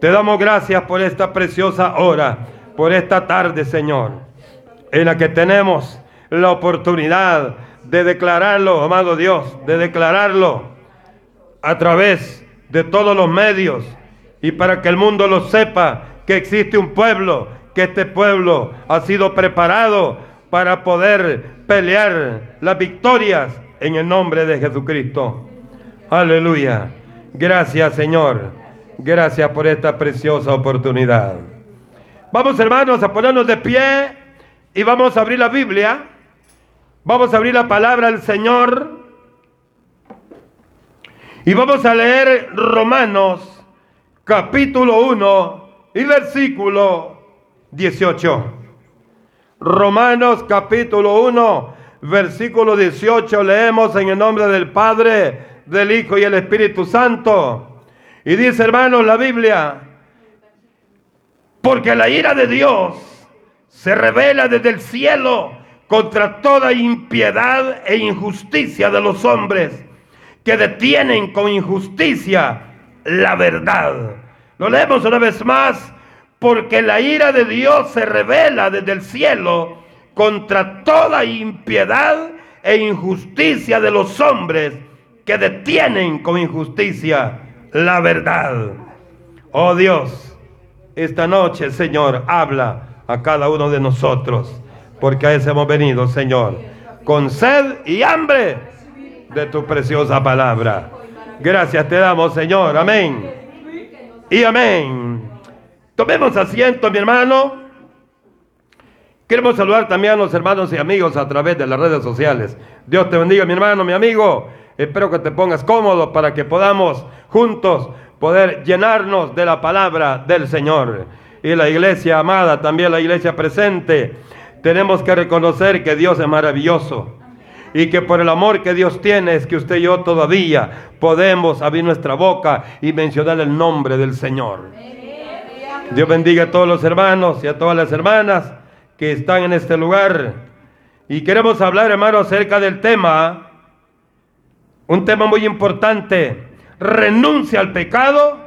Te damos gracias por esta preciosa hora, por esta tarde, Señor, en la que tenemos la oportunidad de declararlo, amado Dios, de declararlo a través de todos los medios y para que el mundo lo sepa que existe un pueblo, que este pueblo ha sido preparado para poder pelear las victorias en el nombre de Jesucristo. Aleluya. Gracias Señor. Gracias por esta preciosa oportunidad. Vamos hermanos a ponernos de pie y vamos a abrir la Biblia. Vamos a abrir la palabra del Señor. Y vamos a leer Romanos capítulo 1 y versículo 18. Romanos capítulo 1, versículo 18 leemos en el nombre del Padre, del Hijo y el Espíritu Santo. Y dice, hermanos, la Biblia, porque la ira de Dios se revela desde el cielo contra toda impiedad e injusticia de los hombres que detienen con injusticia la verdad. Lo leemos una vez más, porque la ira de Dios se revela desde el cielo contra toda impiedad e injusticia de los hombres que detienen con injusticia la verdad. Oh Dios, esta noche, Señor, habla a cada uno de nosotros, porque a eso hemos venido, Señor, con sed y hambre de tu preciosa palabra. Gracias te damos, Señor. Amén. Y amén. Tomemos asiento, mi hermano. Queremos saludar también a los hermanos y amigos a través de las redes sociales. Dios te bendiga, mi hermano, mi amigo. Espero que te pongas cómodo para que podamos juntos poder llenarnos de la palabra del Señor. Y la iglesia amada, también la iglesia presente, tenemos que reconocer que Dios es maravilloso. Y que por el amor que Dios tiene es que usted y yo todavía podemos abrir nuestra boca y mencionar el nombre del Señor. Dios bendiga a todos los hermanos y a todas las hermanas que están en este lugar. Y queremos hablar, hermano, acerca del tema un tema muy importante. Renuncia al pecado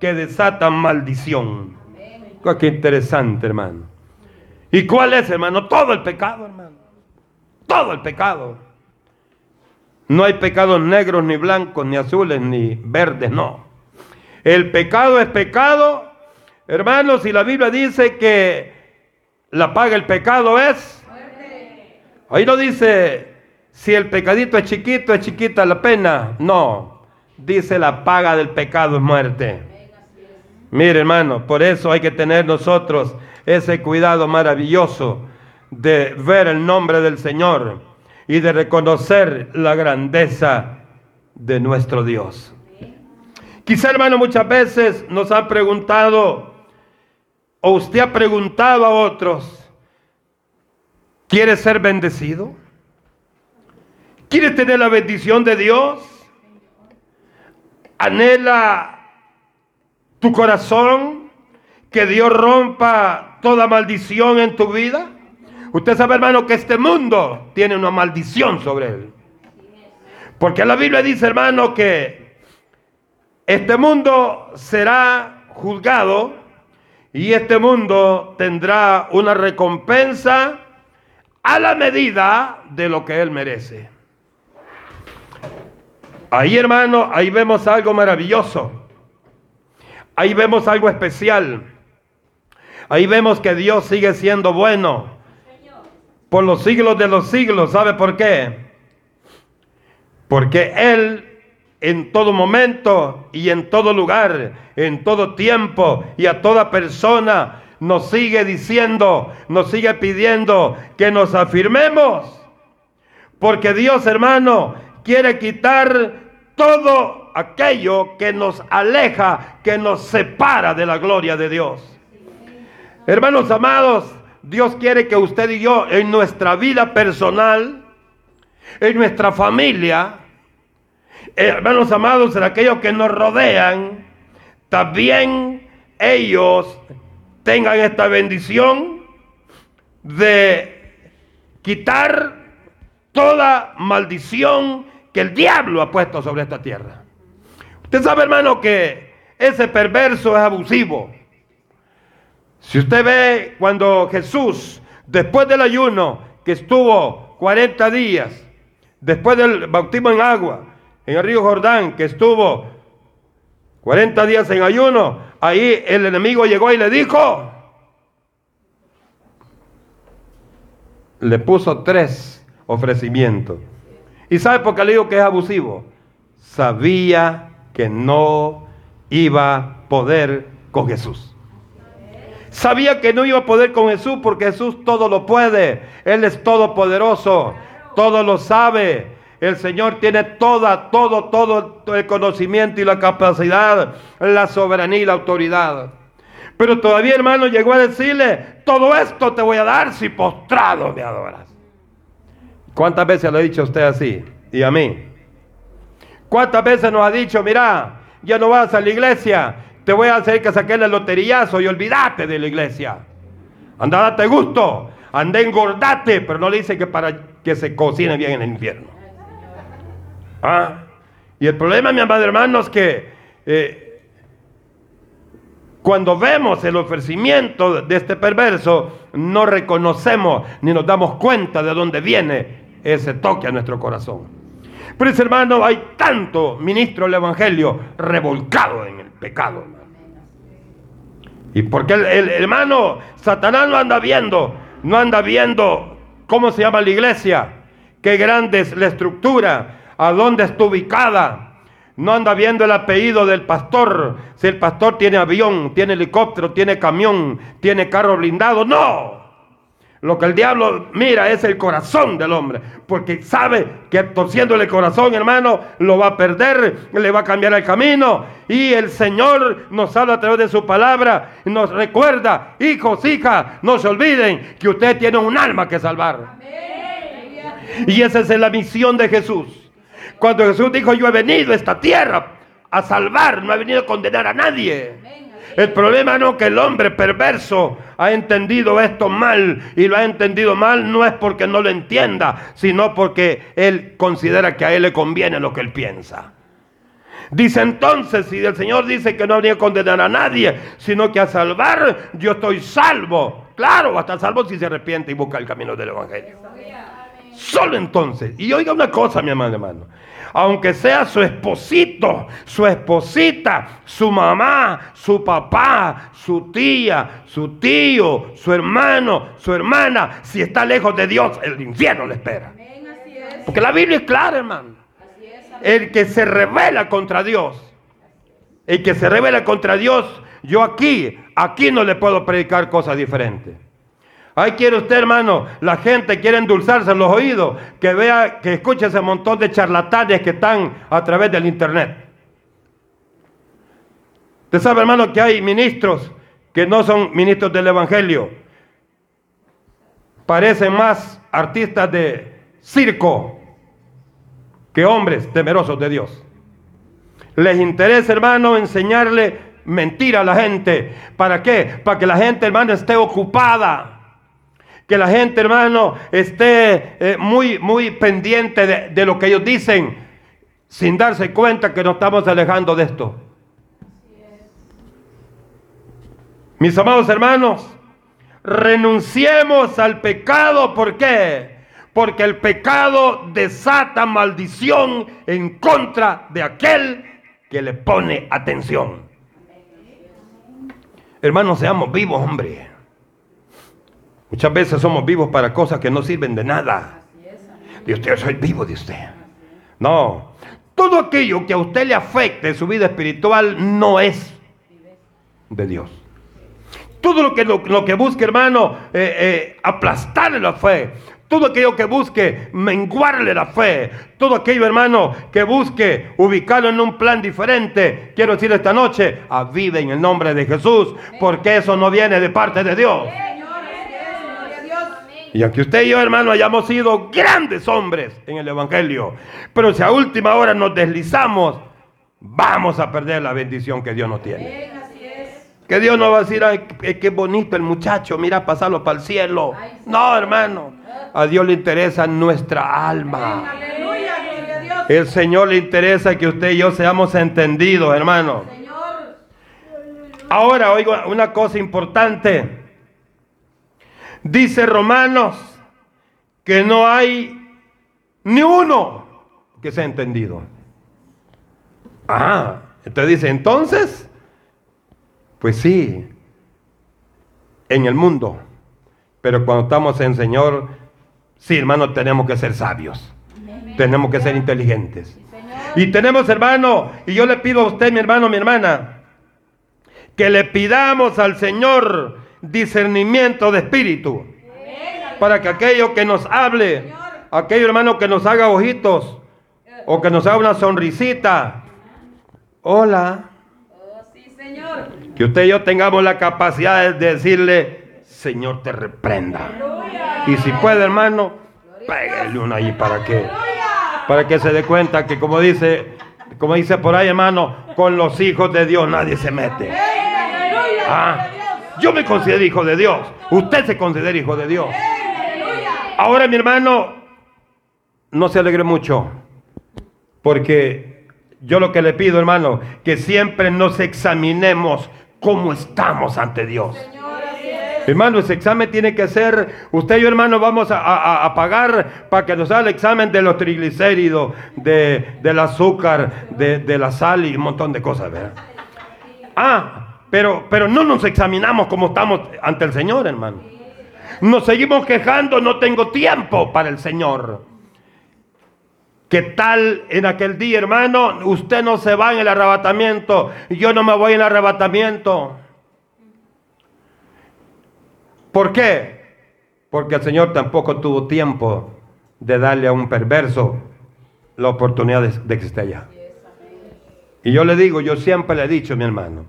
que desata maldición. Qué interesante, hermano. ¿Y cuál es, hermano? Todo el pecado, hermano. Todo el pecado. No hay pecados negros, ni blancos, ni azules, ni verdes, no. El pecado es pecado. Hermanos, y la Biblia dice que la paga el pecado es. Ahí no dice si el pecadito es chiquito, es chiquita la pena. No, dice la paga del pecado es muerte. Mire hermano, por eso hay que tener nosotros ese cuidado maravilloso de ver el nombre del Señor y de reconocer la grandeza de nuestro Dios. Quizá hermano muchas veces nos han preguntado, o usted ha preguntado a otros, ¿quiere ser bendecido? ¿Quieres tener la bendición de Dios? ¿Anhela tu corazón que Dios rompa toda maldición en tu vida? Usted sabe, hermano, que este mundo tiene una maldición sobre él. Porque la Biblia dice, hermano, que este mundo será juzgado y este mundo tendrá una recompensa a la medida de lo que él merece. Ahí hermano, ahí vemos algo maravilloso. Ahí vemos algo especial. Ahí vemos que Dios sigue siendo bueno por los siglos de los siglos. ¿Sabe por qué? Porque Él en todo momento y en todo lugar, en todo tiempo y a toda persona nos sigue diciendo, nos sigue pidiendo que nos afirmemos. Porque Dios, hermano, quiere quitar todo aquello que nos aleja, que nos separa de la gloria de Dios. Hermanos amados, Dios quiere que usted y yo en nuestra vida personal, en nuestra familia, hermanos amados, en aquellos que nos rodean, también ellos tengan esta bendición de quitar toda maldición que el diablo ha puesto sobre esta tierra. Usted sabe, hermano, que ese perverso es abusivo. Si usted ve cuando Jesús, después del ayuno, que estuvo 40 días, después del bautismo en agua, en el río Jordán, que estuvo 40 días en ayuno, ahí el enemigo llegó y le dijo, le puso tres ofrecimientos. ¿Y sabe por qué le digo que es abusivo? Sabía que no iba a poder con Jesús. Sabía que no iba a poder con Jesús porque Jesús todo lo puede. Él es todopoderoso, todo lo sabe. El Señor tiene toda, todo, todo el conocimiento y la capacidad, la soberanía y la autoridad. Pero todavía, hermano, llegó a decirle, todo esto te voy a dar si postrado me adoras. ¿Cuántas veces lo ha dicho usted así? Y a mí. ¿Cuántas veces nos ha dicho, mira, ya no vas a la iglesia, te voy a hacer que saques el loterillazo y olvídate de la iglesia. Anda, date gusto, anda, engordate, pero no le dice que para que se cocine bien en el infierno. ¿Ah? Y el problema, mi amado hermano, es que eh, cuando vemos el ofrecimiento de este perverso, no reconocemos ni nos damos cuenta de dónde viene ese toque a nuestro corazón. Ese hermano, hay tanto ministro del Evangelio revolcado en el pecado. Y porque el, hermano, Satanás no anda viendo, no anda viendo cómo se llama la iglesia, qué grande es la estructura, a dónde está ubicada. No anda viendo el apellido del pastor, si el pastor tiene avión, tiene helicóptero, tiene camión, tiene carro blindado. No, lo que el diablo mira es el corazón del hombre, porque sabe que torciéndole el corazón, hermano, lo va a perder, le va a cambiar el camino. Y el Señor nos habla a través de su palabra nos recuerda, hijos, hijas, no se olviden que usted tiene un alma que salvar. Y esa es la misión de Jesús. Cuando Jesús dijo, yo he venido a esta tierra a salvar, no he venido a condenar a nadie. El problema no que el hombre perverso ha entendido esto mal y lo ha entendido mal no es porque no lo entienda, sino porque él considera que a él le conviene lo que él piensa. Dice entonces, si el Señor dice que no habría a condenar a nadie, sino que a salvar, yo estoy salvo. Claro, hasta salvo si se arrepiente y busca el camino del Evangelio. Solo entonces. Y oiga una cosa, mi hermano, hermano aunque sea su esposito, su esposita, su mamá, su papá, su tía, su tío, su hermano, su hermana, si está lejos de Dios, el infierno le espera. Porque la Biblia es clara, hermano. El que se revela contra Dios, el que se revela contra Dios, yo aquí, aquí no le puedo predicar cosas diferentes. Ahí quiere usted, hermano, la gente quiere endulzarse los oídos, que vea, que escuche ese montón de charlatanes que están a través del internet. Usted sabe, hermano, que hay ministros que no son ministros del Evangelio. Parecen más artistas de circo que hombres temerosos de Dios. Les interesa, hermano, enseñarle mentira a la gente. ¿Para qué? Para que la gente, hermano, esté ocupada que la gente, hermano, esté eh, muy, muy pendiente de, lo que ellos dicen, sin darse cuenta que nos estamos alejando de esto. Mis amados hermanos, renunciemos al pecado. ¿Por qué? Porque el pecado desata maldición en contra de aquel que le pone atención. Hermanos, seamos vivos, hombre. Muchas veces somos vivos para cosas que no sirven de nada. De usted, soy vivo de usted. No. Todo aquello que a usted le afecte en su vida espiritual no es de Dios. Todo lo que, lo, que busque, hermano, eh, eh, aplastarle la fe. Todo aquello que busque menguarle la fe. Todo aquello, hermano, que busque ubicarlo en un plan diferente. Quiero decir esta noche, avive en el nombre de Jesús, porque eso no viene de parte de Dios. Y aunque usted y yo, hermano, hayamos sido grandes hombres en el Evangelio, pero si a última hora nos deslizamos, vamos a perder la bendición que Dios nos tiene. Que Dios no va a decir, ay, qué bonito el muchacho, mira, pasarlo para el cielo. No, hermano. A Dios le interesa nuestra alma. El Señor le interesa que usted y yo seamos entendidos, hermano. Ahora oigo una cosa importante. Dice Romanos que no hay ni uno que sea entendido. Ah, entonces dice, entonces, pues sí, en el mundo. Pero cuando estamos en Señor, sí, hermano, tenemos que ser sabios. Tenemos que ser inteligentes. Y tenemos, hermano, y yo le pido a usted, mi hermano, mi hermana, que le pidamos al Señor discernimiento de espíritu. Para que aquello que nos hable, aquello hermano que nos haga ojitos, o que nos haga una sonrisita. Hola. Que usted y yo tengamos la capacidad de decirle, Señor te reprenda. Y si puede, hermano, pégale una ahí para que, para que se dé cuenta que como dice, como dice por ahí, hermano, con los hijos de Dios nadie se mete. Ah, yo me considero hijo de Dios. Usted se considera hijo de Dios. Ahora, mi hermano, no se alegre mucho. Porque yo lo que le pido, hermano, que siempre nos examinemos cómo estamos ante Dios. Hermano, ese examen tiene que ser, usted y yo hermano vamos a, pagar para que nos haga el examen de los triglicéridos, de, del azúcar, de, la sal y un montón de cosas, ¿verdad? Ah, pero, pero no nos examinamos como estamos ante el Señor, hermano. Nos seguimos quejando, no tengo tiempo para el Señor. ¿Qué tal en aquel día, hermano? Usted no se va en el arrebatamiento, yo no me voy en el arrebatamiento. ¿Por qué? Porque el Señor tampoco tuvo tiempo de darle a un perverso la oportunidad de, que esté allá. Y yo le digo, yo siempre le he dicho, mi hermano,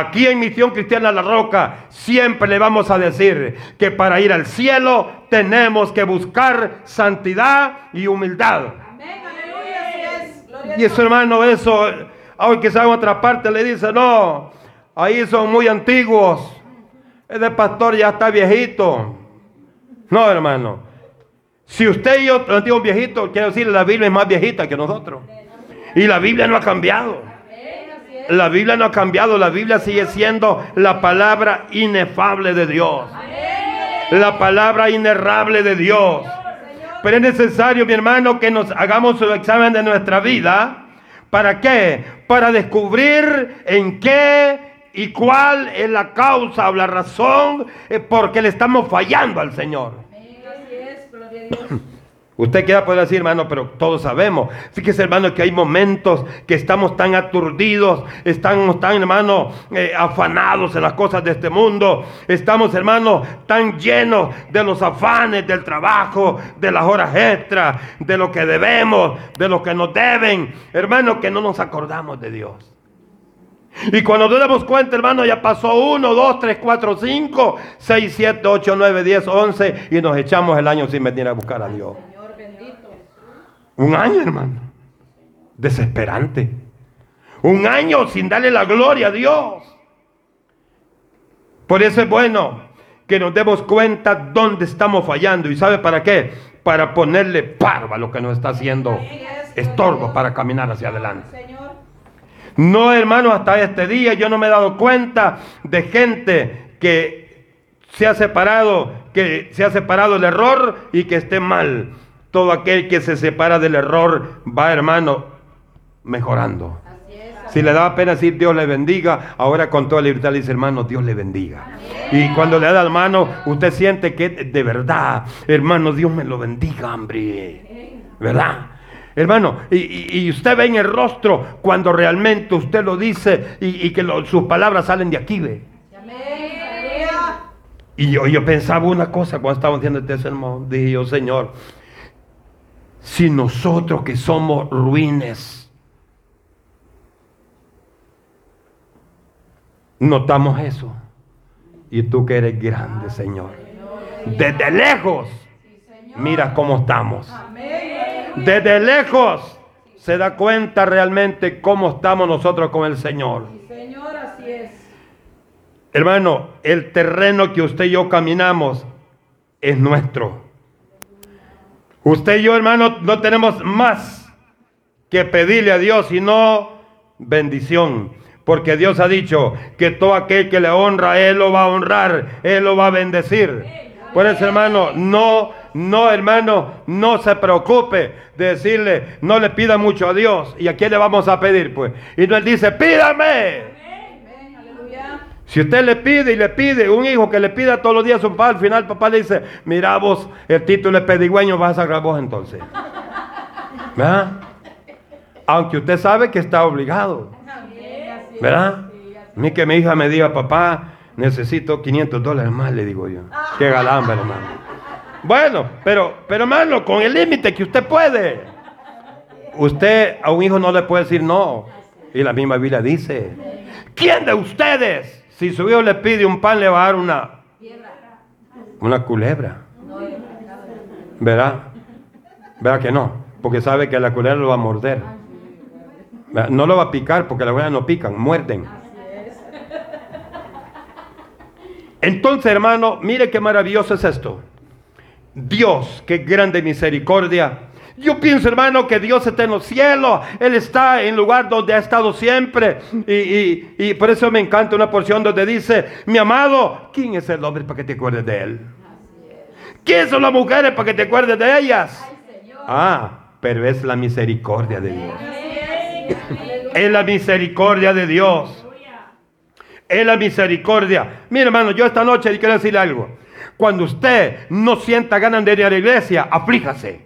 aquí en Misión Cristiana La Roca, siempre le vamos a decir que para ir al cielo tenemos que buscar santidad y humildad. Y eso, hermano, eso, aunque sea en otra parte, le dice, no, ahí son muy antiguos. Ese pastor ya está viejito. No, hermano. Si usted y yo un viejito, quiero decir, la Biblia es más viejita que nosotros. Y la Biblia no ha cambiado. La Biblia no ha cambiado. La Biblia sigue siendo la palabra inefable de Dios. La palabra inerrable de Dios. Pero es necesario, mi hermano, que nos hagamos un examen de nuestra vida. ¿Para qué? Para descubrir en qué y cuál es la causa o la razón eh, por qué le estamos fallando al Señor. Usted queda puede decir, hermano, pero todos sabemos. Fíjese, hermano, que hay momentos que estamos tan aturdidos, estamos tan, hermano, eh, afanados en las cosas de este mundo. Estamos, hermano, tan llenos de los afanes del trabajo, de las horas extras, de lo que debemos, de lo que nos deben. Hermano, que no nos acordamos de Dios. Y cuando nos damos cuenta, hermano, ya pasó 1, 2, 3, 4, 5, 6, 7, 8, 9, 10, 11 y nos echamos el año sin venir a buscar a Dios. Un año, hermano. Desesperante. Un año sin darle la gloria a Dios. Por eso es bueno que nos demos cuenta dónde estamos fallando. ¿Y sabe para qué? Para ponerle parva a lo que nos está haciendo estorbo para caminar hacia adelante. No, hermano, hasta este día yo no me he dado cuenta de gente que se ha separado, que se ha separado el error y que esté mal. Todo aquel que se separa del error va, hermano, mejorando. Si le da pena decir Dios le bendiga, ahora con toda libertad le dice hermano, Dios le bendiga. Y cuando le da la mano, usted siente que de verdad, hermano, Dios me lo bendiga, hombre. ¿Verdad? Hermano, y, usted ve en el rostro cuando realmente usted lo dice y, que sus palabras salen de aquí, ve. Y yo, yo pensaba una cosa cuando estaba haciendo este sermón. Dije yo, Señor, si nosotros que somos ruines, notamos eso. Y tú que eres grande, Señor. Desde lejos, mira cómo estamos. Desde lejos se da cuenta realmente cómo estamos nosotros con el Señor. Hermano, el terreno que usted y yo caminamos es nuestro. Usted y yo, hermano, no tenemos más que pedirle a Dios, sino bendición. Porque Dios ha dicho que todo aquel que le honra, Él lo va a honrar, Él lo va a bendecir. Por eso, hermano, no, no, hermano, no se preocupe de decirle, no le pida mucho a Dios. ¿Y a quién le vamos a pedir? Pues, y no él dice, pídame. Si usted le pide y le pide, un hijo que le pida todos los días a su papá, al final el papá le dice, mira vos, el título es pedigüeño, vas a sacar vos entonces. ¿Verdad? Aunque usted sabe que está obligado. ¿Verdad? A mí que mi hija me diga, papá, necesito 500 dólares más, le digo yo. Qué galamba, hermano. Bueno, pero, pero hermano, con el límite que usted puede. Usted a un hijo no le puede decir no. Y la misma Biblia dice, ¿quién de ustedes, si su hijo le pide un pan, le va a dar una, culebra? ¿Verdad? ¿Verdad que no? Porque sabe que la culebra lo va a morder. No lo va a picar porque las huellas no pican, muerden. Entonces, hermano, mire qué maravilloso es esto. Dios, qué grande misericordia. Yo pienso, hermano, que Dios está en los cielos. Él está en el lugar donde ha estado siempre. Y, y, por eso me encanta una porción donde dice, mi amado, ¿quién es el hombre para que te acuerdes de él? ¿Quién son las mujeres para que te acuerdes de ellas? Ah, pero es la misericordia de Dios. Es la misericordia de Dios. Es la misericordia. Mira, hermano, yo esta noche quiero decir algo. Cuando usted no sienta ganas de ir a la iglesia, aflíjase.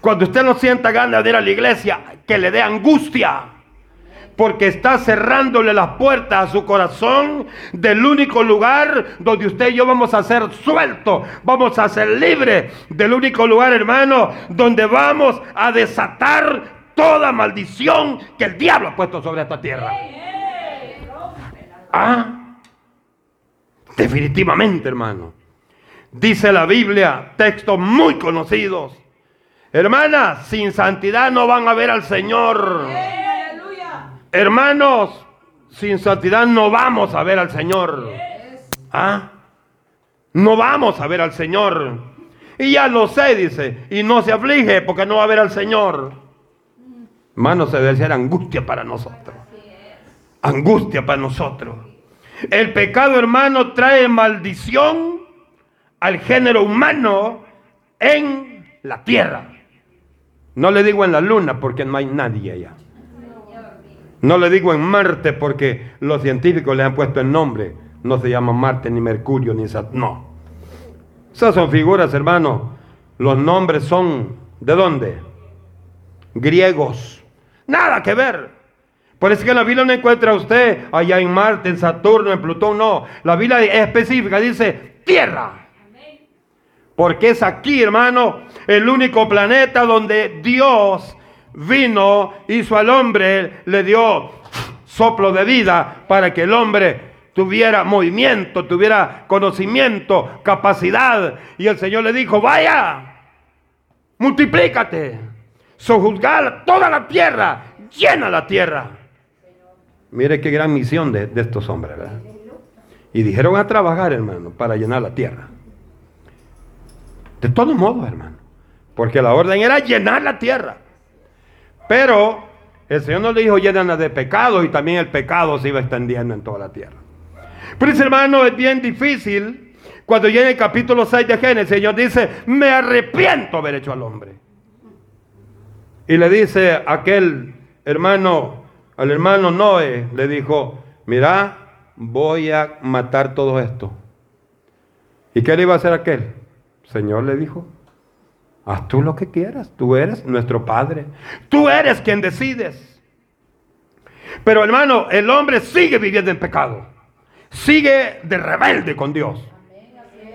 Cuando usted no sienta ganas de ir a la iglesia, que le dé angustia. Porque está cerrándole las puertas a su corazón del único lugar donde usted y yo vamos a ser sueltos, vamos a ser libres. Del único lugar, hermano, donde vamos a desatar toda maldición que el diablo ha puesto sobre esta tierra. Ah, definitivamente, hermano. Dice la Biblia, textos muy conocidos. Hermanas, sin santidad no van a ver al Señor. Hermanos, sin santidad no vamos a ver al Señor. ¿Ah? No vamos a ver al Señor. Y ya lo sé, dice. Y no se aflige porque no va a ver al Señor. Hermano, se debe ser angustia para nosotros. Angustia para nosotros. El pecado, hermano, trae maldición al género humano en la tierra. No le digo en la luna porque no hay nadie allá. No le digo en Marte porque los científicos le han puesto el nombre. No se llama Marte, ni Mercurio, ni Saturno. No. Esas son figuras, hermano. Los nombres son, ¿de dónde? Griegos. Nada que ver. Por eso que la Biblia no encuentra usted allá en Marte, en Saturno, en Plutón, no. La Biblia es específica, dice tierra. Porque es aquí, hermano, el único planeta donde Dios vino, hizo al hombre, le dio soplo de vida para que el hombre tuviera movimiento, tuviera conocimiento, capacidad. Y el Señor le dijo, vaya, multiplícate sojuzgar toda la tierra, llena la tierra. Mire qué gran misión de, estos hombres, ¿verdad? Y dijeron a trabajar, hermano, para llenar la tierra. De todos modos, hermano. Porque la orden era llenar la tierra. Pero el Señor no le dijo llenarla de pecado y también el pecado se iba extendiendo en toda la tierra. Pero ese hermano es bien difícil. Cuando llega el capítulo 6 de Génesis, el Señor dice, me arrepiento haber hecho al hombre. Y le dice aquel hermano, al hermano Noé, le dijo, mira, voy a matar todo esto. ¿Y qué le iba a hacer aquel? Señor le dijo, haz tú lo que quieras, tú eres nuestro Padre, tú eres quien decides. Pero hermano, el hombre sigue viviendo en pecado, sigue de rebelde con Dios.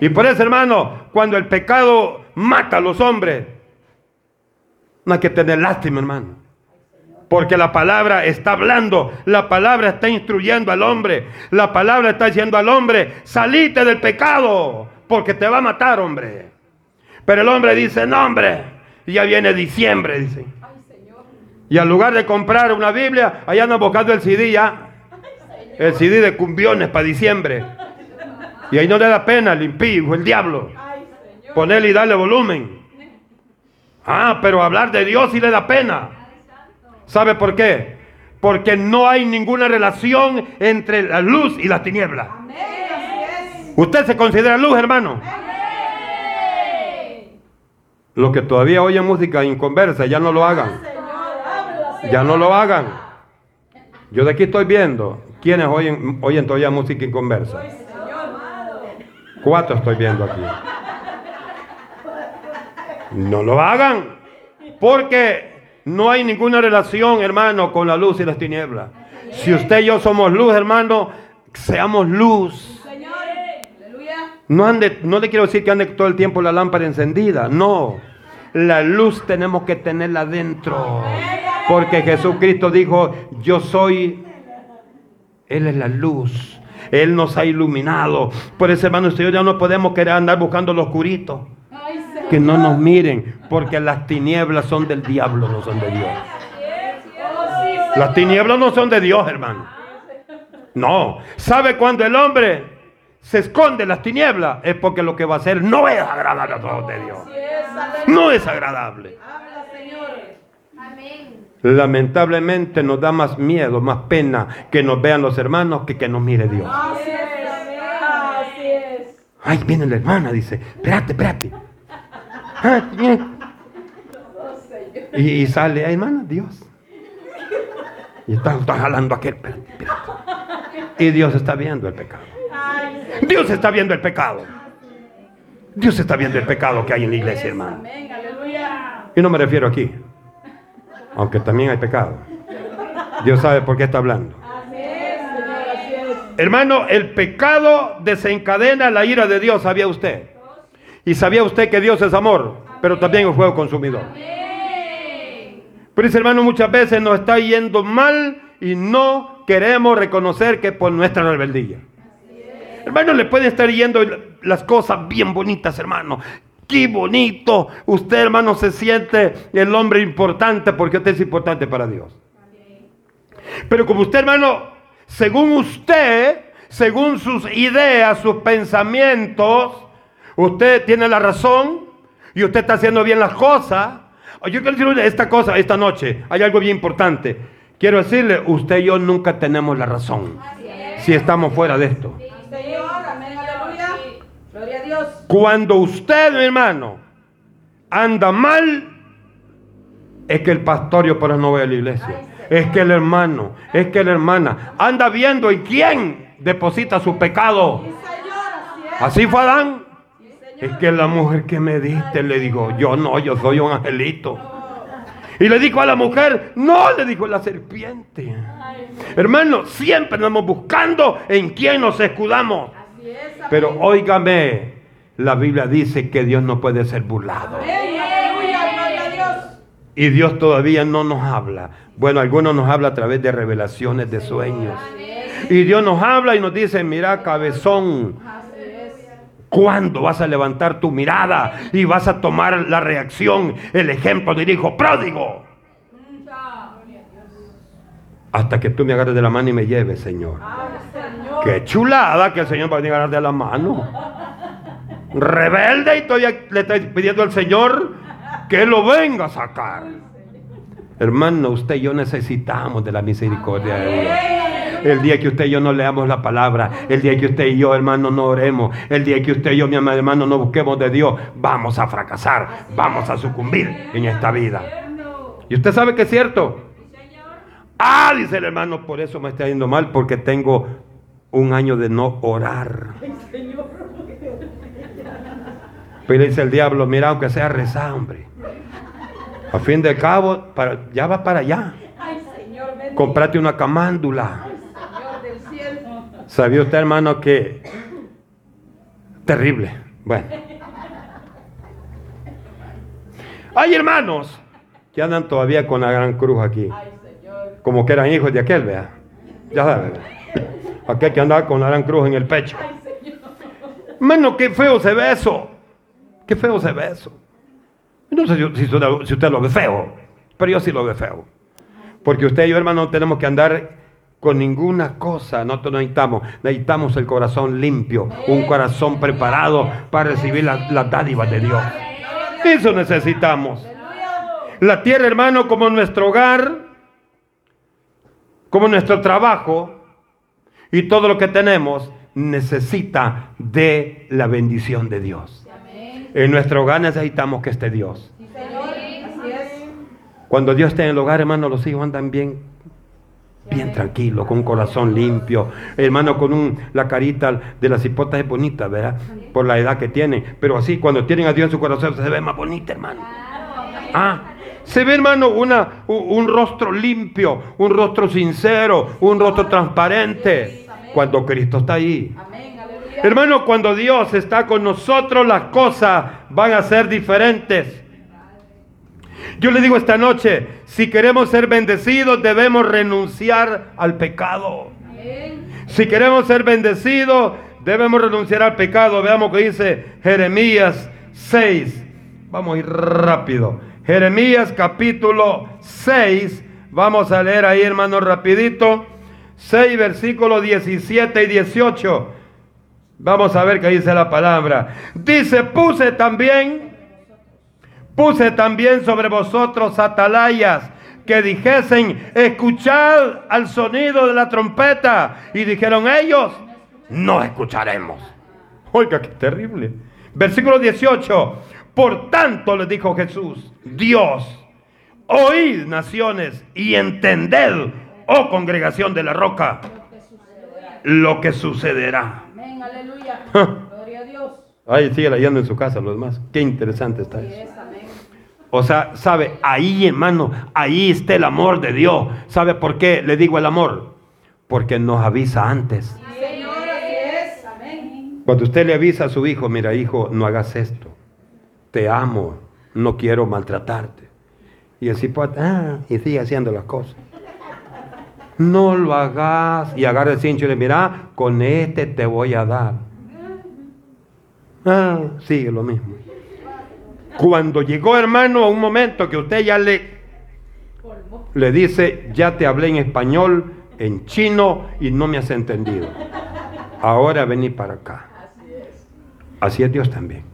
Y por eso, hermano, cuando el pecado mata a los hombres, no hay que tener lástima, hermano. Porque la palabra está hablando, la palabra está instruyendo al hombre, la palabra está diciendo al hombre, salite del pecado, porque te va a matar, hombre. Pero el hombre dice, no, hombre, ya viene diciembre, dice. Y al lugar de comprar una Biblia, allá han buscando el CD ya. El CD de cumbiones para diciembre. Y ahí no le da pena el impío, el diablo. Ponerle y darle volumen. Ah, pero hablar de Dios sí le da pena. ¿Sabe por qué? Porque no hay ninguna relación entre la luz y la tiniebla. ¿Usted se considera luz, hermano? Los que todavía oyen música inconversa, ya no lo hagan. Ya no lo hagan. Yo de aquí estoy viendo quiénes oyen, oyen todavía música inconversa. Cuatro estoy viendo aquí. No lo hagan. Porque no hay ninguna relación, hermano, con la luz y las tinieblas. Si usted y yo somos luz, hermano, seamos luz. No, ande, no le quiero decir que ande todo el tiempo la lámpara encendida. No. La luz tenemos que tenerla dentro. Porque Jesucristo dijo, yo soy, Él es la luz. Él nos ha iluminado. Por eso, hermano, usted ya no podemos querer andar buscando los curitos. Que no nos miren, porque las tinieblas son del diablo, no son de Dios. Las tinieblas no son de Dios, hermano. No. ¿Sabe cuando el hombre se esconde en las tinieblas? Es porque lo que va a hacer no es agradable a todos de Dios. No es agradable. Lamentablemente nos da más miedo, más pena que nos vean los hermanos que que nos mire Dios. Ay, viene la hermana, dice, espérate, espérate. Ah, y, y, sale, ay, hermana, Dios. Y está, jalando aquel. Espérate, espérate. Y Dios está viendo el pecado. Dios está viendo el pecado. Dios está viendo el pecado que hay en la iglesia, hermano. Y no me refiero aquí aunque también hay pecado. Dios sabe por qué está hablando. Hermano, el pecado desencadena la ira de Dios, ¿sabía usted? Y sabía usted que Dios es amor, pero también es fuego consumidor. Pero ese hermano muchas veces nos está yendo mal y no queremos reconocer que por nuestra rebeldía. Hermano, le puede estar yendo las cosas bien bonitas, hermano. Qué bonito. Usted, hermano, se siente el hombre importante porque usted es importante para Dios. Pero como usted, hermano, según usted, según sus ideas, sus pensamientos, usted tiene la razón y usted está haciendo bien las cosas. Yo quiero decirle esta cosa esta noche. Hay algo bien importante. Quiero decirle, usted y yo nunca tenemos la razón si estamos fuera de esto. Cuando usted, mi hermano, anda mal, es que el pastorio por no ve a la iglesia. Es que el hermano, es que la hermana anda viendo en quién deposita su pecado. Así fue Adán. Es que la mujer que me diste le digo, yo no, yo soy un angelito. Y le dijo a la mujer, no, le dijo la serpiente. Hermano, siempre andamos buscando en quién nos escudamos. Pero óigame, la Biblia dice que Dios no puede ser burlado. Y Dios todavía no nos habla. Bueno, algunos nos habla a través de revelaciones de sueños. Y Dios nos habla y nos dice, mira cabezón, ¿cuándo vas a levantar tu mirada y vas a tomar la reacción, el ejemplo del hijo pródigo? Hasta que tú me agarres de la mano y me lleves, Señor. Qué chulada que el Señor va a agarrar de la mano. Rebelde y todavía le estoy pidiendo al Señor que lo venga a sacar. Hermano, usted y yo necesitamos de la misericordia de Dios. El día que usted y yo no leamos la palabra, el día que usted y yo, hermano, no oremos, el día que usted y yo, mi hermano, no busquemos de Dios, vamos a fracasar, vamos a sucumbir en esta vida. Y usted sabe que es cierto. Ah, dice el hermano, por eso me está yendo mal, porque tengo un año de no orar. Pero dice el diablo, mira, aunque sea rezar, hombre. A fin de cabo, para, ya va para allá. Comprate una camándula. ¿Sabía usted, hermano, que terrible? Bueno. Hay hermanos que andan todavía con la gran cruz aquí. Como que eran hijos de aquel, vea. Ya sabes. Aquel que andaba con la gran cruz en el pecho. Menos qué feo se ve eso. Qué feo se ve eso. No sé si, si usted lo ve feo, pero yo sí lo veo feo. Porque usted y yo, hermano, no tenemos que andar con ninguna cosa. Nosotros necesitamos, necesitamos el corazón limpio, un corazón preparado para recibir las dádivas de Dios. Eso necesitamos. La tierra, hermano, como nuestro hogar, como nuestro trabajo y todo lo que tenemos necesita de la bendición de Dios. En nuestro hogar necesitamos que esté Dios. Cuando Dios está en el hogar, hermano, los hijos andan bien, bien tranquilos, con un corazón limpio. Hermano, con un, la carita de las hipotas es bonita, ¿verdad? Por la edad que tienen. Pero así, cuando tienen a Dios en su corazón, se ve más bonita, hermano. Ah, se ve, hermano, una, un rostro limpio, un rostro sincero, un rostro transparente. Cuando Cristo está ahí. Hermano, cuando Dios está con nosotros, las cosas van a ser diferentes. Yo le digo esta noche, si queremos ser bendecidos, debemos renunciar al pecado. Si queremos ser bendecidos, debemos renunciar al pecado. Veamos que dice Jeremías 6. Vamos a ir rápido. Jeremías capítulo 6. Vamos a leer ahí, hermano, rapidito. 6, versículos 17 y 18. Vamos a ver qué dice la palabra. Dice, puse también, puse también sobre vosotros atalayas que dijesen, escuchad al sonido de la trompeta. Y dijeron ellos, no escucharemos. Oiga, qué terrible. Versículo 18. Por tanto le dijo Jesús, Dios, oíd naciones y entended, oh congregación de la roca, lo que sucederá. Amén, aleluya. Gloria a Dios. Ahí sigue leyendo en su casa los demás. Qué interesante está eso. O sea, sabe, ahí hermano, ahí está el amor de Dios. ¿Sabe por qué le digo el amor? Porque nos avisa antes. Cuando usted le avisa a su hijo, mira hijo, no hagas esto. Te amo, no quiero maltratarte. Y así pues, ah, y sigue haciendo las cosas. No lo hagas. Y agarra el cincho y le mira, con este te voy a dar. Ah, sigue lo mismo. Cuando llegó hermano a un momento que usted ya le, le dice, ya te hablé en español, en chino y no me has entendido. Ahora vení para acá. Así es Dios también.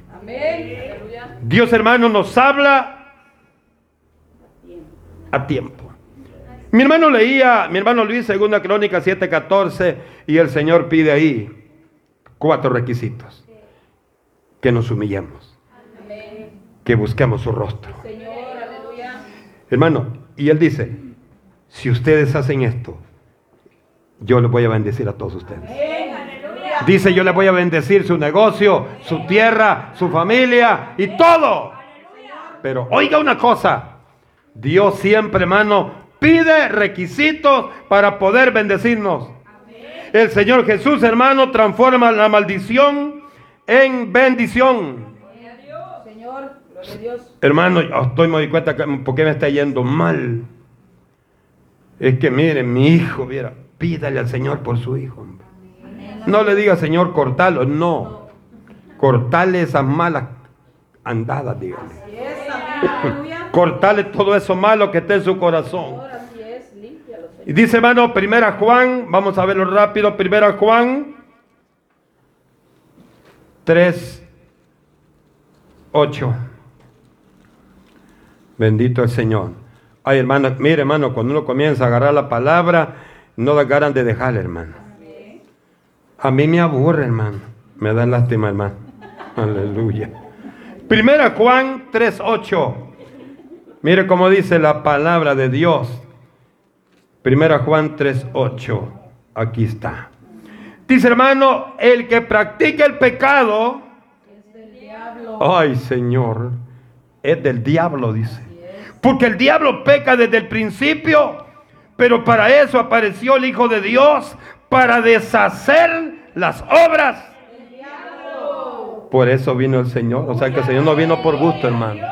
Dios hermano nos habla a tiempo. Mi hermano leía, mi hermano Luis, segunda crónica 7:14, y el Señor pide ahí cuatro requisitos. Que nos humillemos. Que busquemos su rostro. Hermano, y él dice, si ustedes hacen esto, yo les voy a bendecir a todos ustedes. Dice, yo les voy a bendecir su negocio, su tierra, su familia y todo. Pero oiga una cosa, Dios siempre, hermano, pide requisitos para poder bendecirnos. El Señor Jesús, hermano, transforma la maldición en bendición. Hermano, estoy me doy cuenta por qué me está yendo mal. Es que miren, mi hijo, mira, pídale al Señor por su hijo. No le diga, Señor, cortalo, no. Cortale esas malas andadas, dígale. Cortale todo eso malo que está en su corazón. Y dice, hermano, primera Juan, vamos a verlo rápido, primera Juan 3, 8. Bendito el Señor. Ay, hermano, mire, hermano, cuando uno comienza a agarrar la palabra, no la agarran de dejarle, hermano. A mí me aburre, hermano. Me da lástima, hermano. Aleluya. Primera Juan 3, 8. Mire cómo dice la palabra de Dios. Primera Juan 3:8. Aquí está. Dice hermano, el que practica el pecado es del diablo. Ay, Señor, es del diablo, dice. Porque el diablo peca desde el principio, pero para eso apareció el Hijo de Dios, para deshacer las obras. Por eso vino el Señor. O sea que el Señor no vino por gusto, hermano.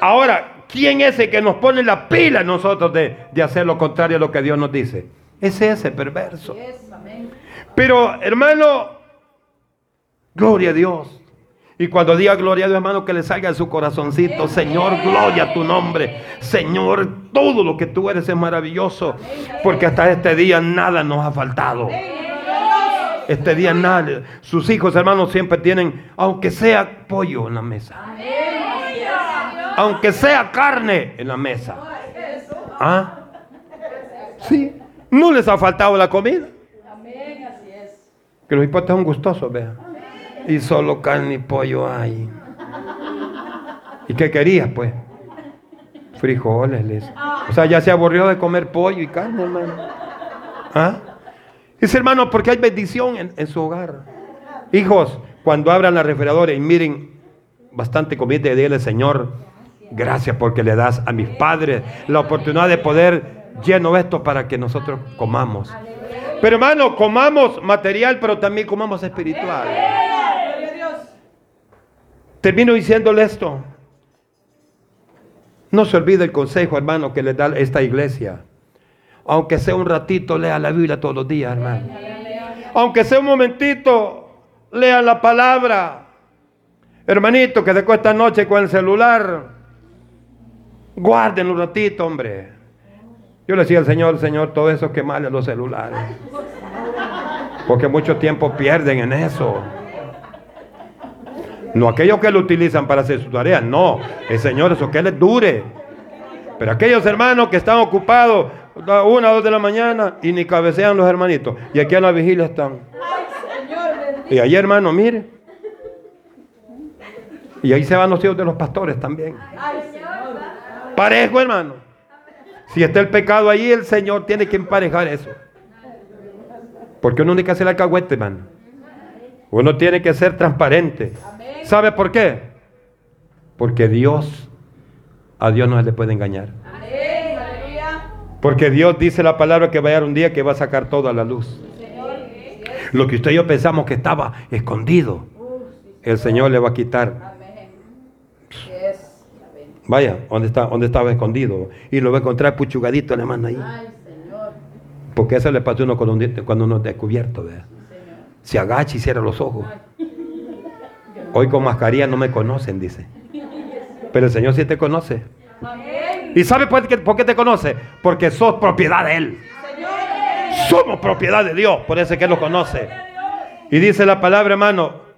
Ahora, ¿Quién es el que nos pone la pila nosotros de, hacer lo contrario a lo que Dios nos dice? Es ese perverso. Pero hermano, gloria a Dios. Y cuando diga gloria a Dios, hermano, que le salga de su corazoncito, Señor, gloria a tu nombre. Señor, todo lo que tú eres es maravilloso. Porque hasta este día nada nos ha faltado. Este día nada. Sus hijos, hermanos, siempre tienen, aunque sea pollo en la mesa aunque sea carne en la mesa. ¿Ah? Sí, No les ha faltado la comida. Amén, así es. Que los hipotes son gustosos, vean. Y solo carne y pollo hay. ¿Y qué querías, pues? Frijoles, les. O sea, ya se aburrió de comer pollo y carne, hermano. ¿Ah? Dice, hermano, porque hay bendición en, su hogar. Hijos, cuando abran la refrigeradora y miren bastante comida, dígale, Señor, gracias porque le das a mis padres la oportunidad de poder lleno esto para que nosotros comamos. Pero hermano, comamos material, pero también comamos espiritual. Termino diciéndole esto. No se olvide el consejo, hermano, que le da esta iglesia. Aunque sea un ratito, lea la Biblia todos los días, hermano. Aunque sea un momentito, lea la palabra. Hermanito, que después esta noche con el celular, guarden un ratito, hombre. Yo le decía al Señor, Señor, todo eso que mal los celulares. Porque mucho tiempo pierden en eso. No aquellos que lo utilizan para hacer su tarea, no. El Señor, eso que les dure. Pero aquellos hermanos que están ocupados una o dos de la mañana y ni cabecean los hermanitos. Y aquí a la vigilia están. Y ahí, hermano, mire. Y ahí se van los hijos de los pastores también. Parejo, hermano. Si está el pecado ahí, el Señor tiene que emparejar eso. Porque uno tiene que hacer alcahuete, hermano. Uno tiene que ser transparente. ¿Sabe por qué? Porque Dios, a Dios no se le puede engañar. Porque Dios dice la palabra que va a llegar un día que va a sacar todo a la luz. Lo que usted y yo pensamos que estaba escondido, el Señor le va a quitar. Vaya, ¿dónde, está, dónde estaba escondido? Y lo va a encontrar puchugadito la mano ahí. Porque eso le pasa a uno cuando, uno- cuando uno es descubierto. ¿verdad? Se agacha y cierra los ojos. Hoy con mascarilla no me conocen, dice. Pero el Señor sí te conoce. ¿Y sabe por qué, te conoce? Porque sos propiedad de Él. Somos propiedad de Dios, por eso es que Él lo conoce. Y dice la palabra, hermano,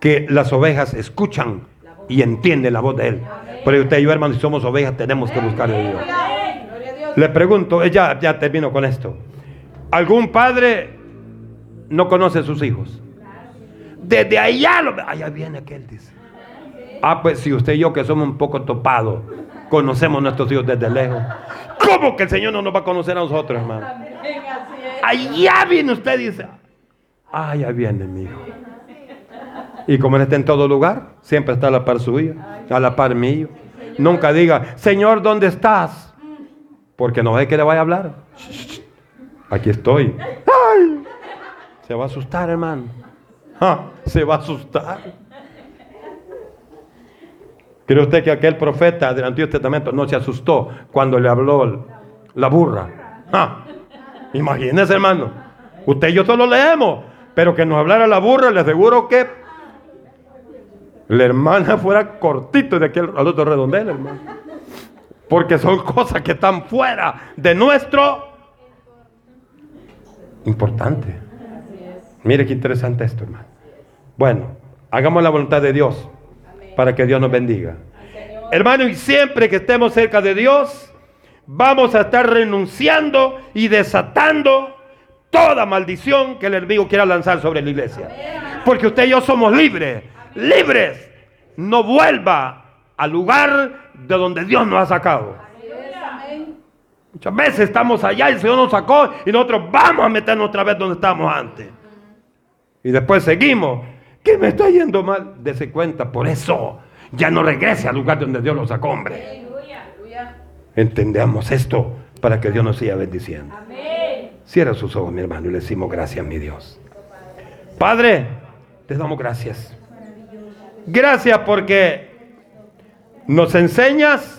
que las ovejas escuchan y entienden la voz de Él. Pero usted y yo, hermano, si somos ovejas, tenemos que buscar a Dios. Gloria a Dios. Le pregunto, eh, ya, ya termino con esto. ¿Algún padre no conoce a sus hijos? Desde allá, lo, allá viene aquel, dice. Ah, pues si usted y yo que somos un poco topados, conocemos a nuestros hijos desde lejos. ¿Cómo que el Señor no nos va a conocer a nosotros, hermano? Allá viene usted, dice. Ah, ya viene mi hijo. Y como él está en todo lugar, siempre está a la par suya, a la par mío. Nunca diga, Señor, ¿dónde estás? Porque no es que le vaya a hablar. Aquí estoy. Se va a asustar, hermano. Se va a asustar. ¿Cree usted que aquel profeta del Antiguo Testamento no se asustó cuando le habló la burra? Imagínese, hermano. Usted y yo solo leemos, pero que nos hablara la burra, le aseguro que la hermana fuera cortito de aquel al otro redondel, hermano. Porque son cosas que están fuera de nuestro importante. Mire qué interesante esto, hermano. Bueno, hagamos la voluntad de Dios para que Dios nos bendiga. Hermano, y siempre que estemos cerca de Dios, vamos a estar renunciando y desatando toda maldición que el enemigo quiera lanzar sobre la iglesia. Porque usted y yo somos libres, libres. No vuelva al lugar de donde Dios nos ha sacado. Amén. Muchas veces estamos allá y el Señor nos sacó y nosotros vamos a meternos otra vez donde estábamos antes. Y después seguimos. ¿Qué me está yendo mal? Dese cuenta, por eso ya no regrese al lugar donde Dios lo sacó, hombre. Entendamos esto para que Dios nos siga bendiciendo. Amén. Cierra sus ojos, mi hermano, y le decimos gracias, mi Dios. Padre, te damos gracias. Gracias porque nos enseñas